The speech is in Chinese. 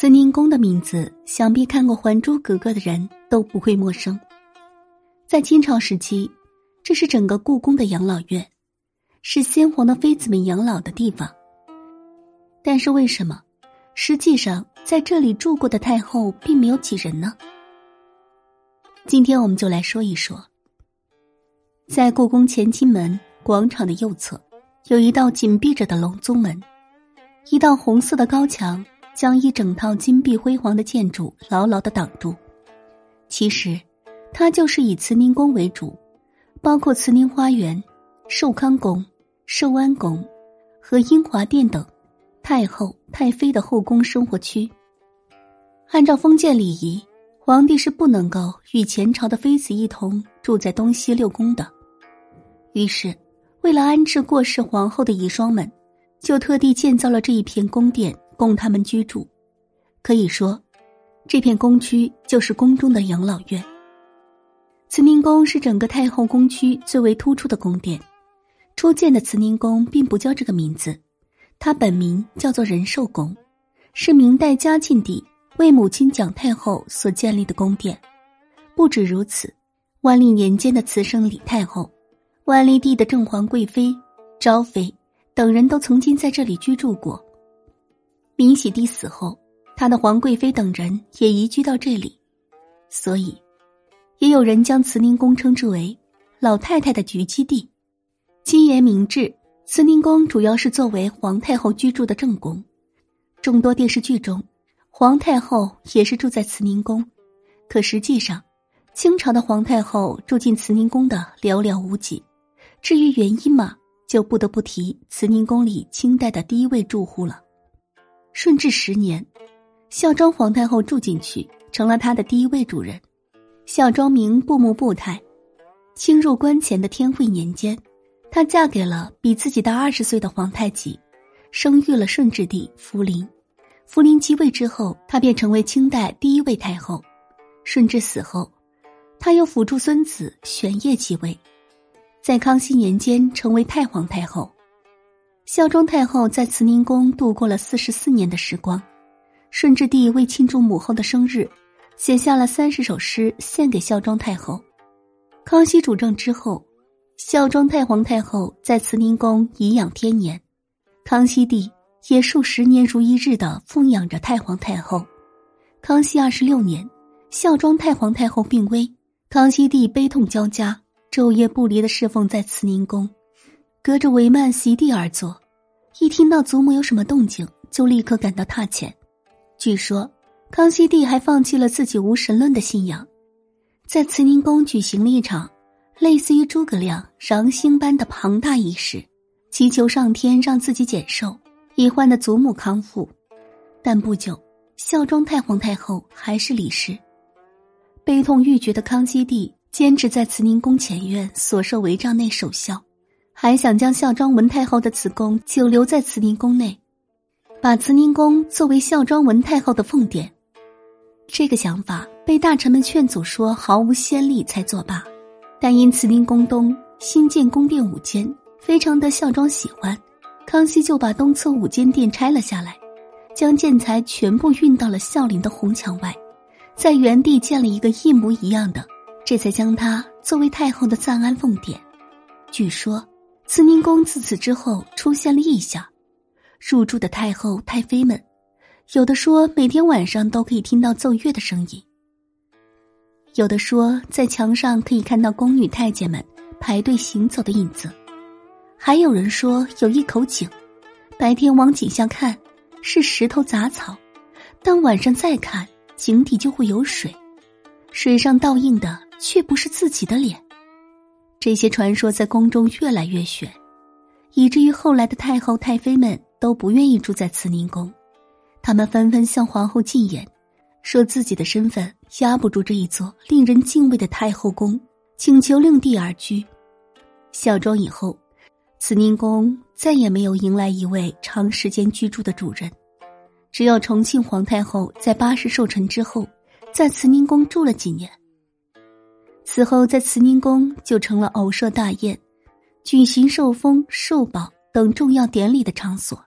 慈宁宫的名字，想必看过《还珠格格》的人都不会陌生。在清朝时期，这是整个故宫的养老院，是先皇的妃子们养老的地方。但是为什么，实际上在这里住过的太后并没有几人呢？今天我们就来说一说，在故宫乾清门广场的右侧，有一道紧闭着的隆宗门，一道红色的高墙。将一整套金碧辉煌的建筑牢牢的挡住。其实，它就是以慈宁宫为主，包括慈宁花园、寿康宫、寿安宫和英华殿等太后、太妃的后宫生活区。按照封建礼仪，皇帝是不能够与前朝的妃子一同住在东西六宫的。于是，为了安置过世皇后的遗孀们，就特地建造了这一片宫殿。供他们居住，可以说，这片宫区就是宫中的养老院。慈宁宫是整个太后宫区最为突出的宫殿。初建的慈宁宫并不叫这个名字，它本名叫做仁寿宫，是明代嘉庆帝为母亲蒋太后所建立的宫殿。不止如此，万历年间的慈圣李太后、万历帝的正皇贵妃、昭妃等人都曾经在这里居住过。明喜帝死后，他的皇贵妃等人也移居到这里，所以，也有人将慈宁宫称之为“老太太的聚居地”。金延明制，慈宁宫主要是作为皇太后居住的正宫。众多电视剧中，皇太后也是住在慈宁宫。可实际上，清朝的皇太后住进慈宁宫的寥寥无几。至于原因嘛，就不得不提慈宁宫里清代的第一位住户了。顺治十年，孝庄皇太后住进去，成了她的第一位主人。孝庄名布木布太，清入关前的天会年间，她嫁给了比自己大二十岁的皇太极，生育了顺治帝福临。福临即位之后，她便成为清代第一位太后。顺治死后，她又辅助孙子玄烨继位，在康熙年间成为太皇太后。孝庄太后在慈宁宫度过了四十四年的时光，顺治帝为庆祝母后的生日，写下了三十首诗献给孝庄太后。康熙主政之后，孝庄太皇太后在慈宁宫颐养天年，康熙帝也数十年如一日的奉养着太皇太后。康熙二十六年，孝庄太皇太后病危，康熙帝悲痛交加，昼夜不离的侍奉在慈宁宫。隔着帷幔席地而坐，一听到祖母有什么动静，就立刻赶到榻前。据说，康熙帝还放弃了自己无神论的信仰，在慈宁宫举行了一场类似于诸葛亮赏星般的庞大仪式，祈求上天让自己减寿，已患的祖母康复。但不久，孝庄太皇太后还是离世。悲痛欲绝的康熙帝坚持在慈宁宫前院所设帷帐内守孝。还想将孝庄文太后的子宫久留在慈宁宫内，把慈宁宫作为孝庄文太后的奉殿。这个想法被大臣们劝阻说毫无先例，才作罢。但因慈宁宫东新建宫殿五间，非常得孝庄喜欢，康熙就把东侧五间殿拆了下来，将建材全部运到了孝陵的红墙外，在原地建了一个一模一样的，这才将它作为太后的暂安奉殿。据说。慈宁宫自此之后出现了异象，入住的太后、太妃们，有的说每天晚上都可以听到奏乐的声音，有的说在墙上可以看到宫女太监们排队行走的影子，还有人说有一口井，白天往井下看是石头杂草，但晚上再看井底就会有水，水上倒映的却不是自己的脸。这些传说在宫中越来越玄，以至于后来的太后、太妃们都不愿意住在慈宁宫，他们纷纷向皇后进言，说自己的身份压不住这一座令人敬畏的太后宫，请求另地而居。孝庄以后，慈宁宫再也没有迎来一位长时间居住的主人，只有重庆皇太后在八十寿辰之后，在慈宁宫住了几年。此后，在慈宁宫就成了偶设大宴、举行受封、受宝等重要典礼的场所。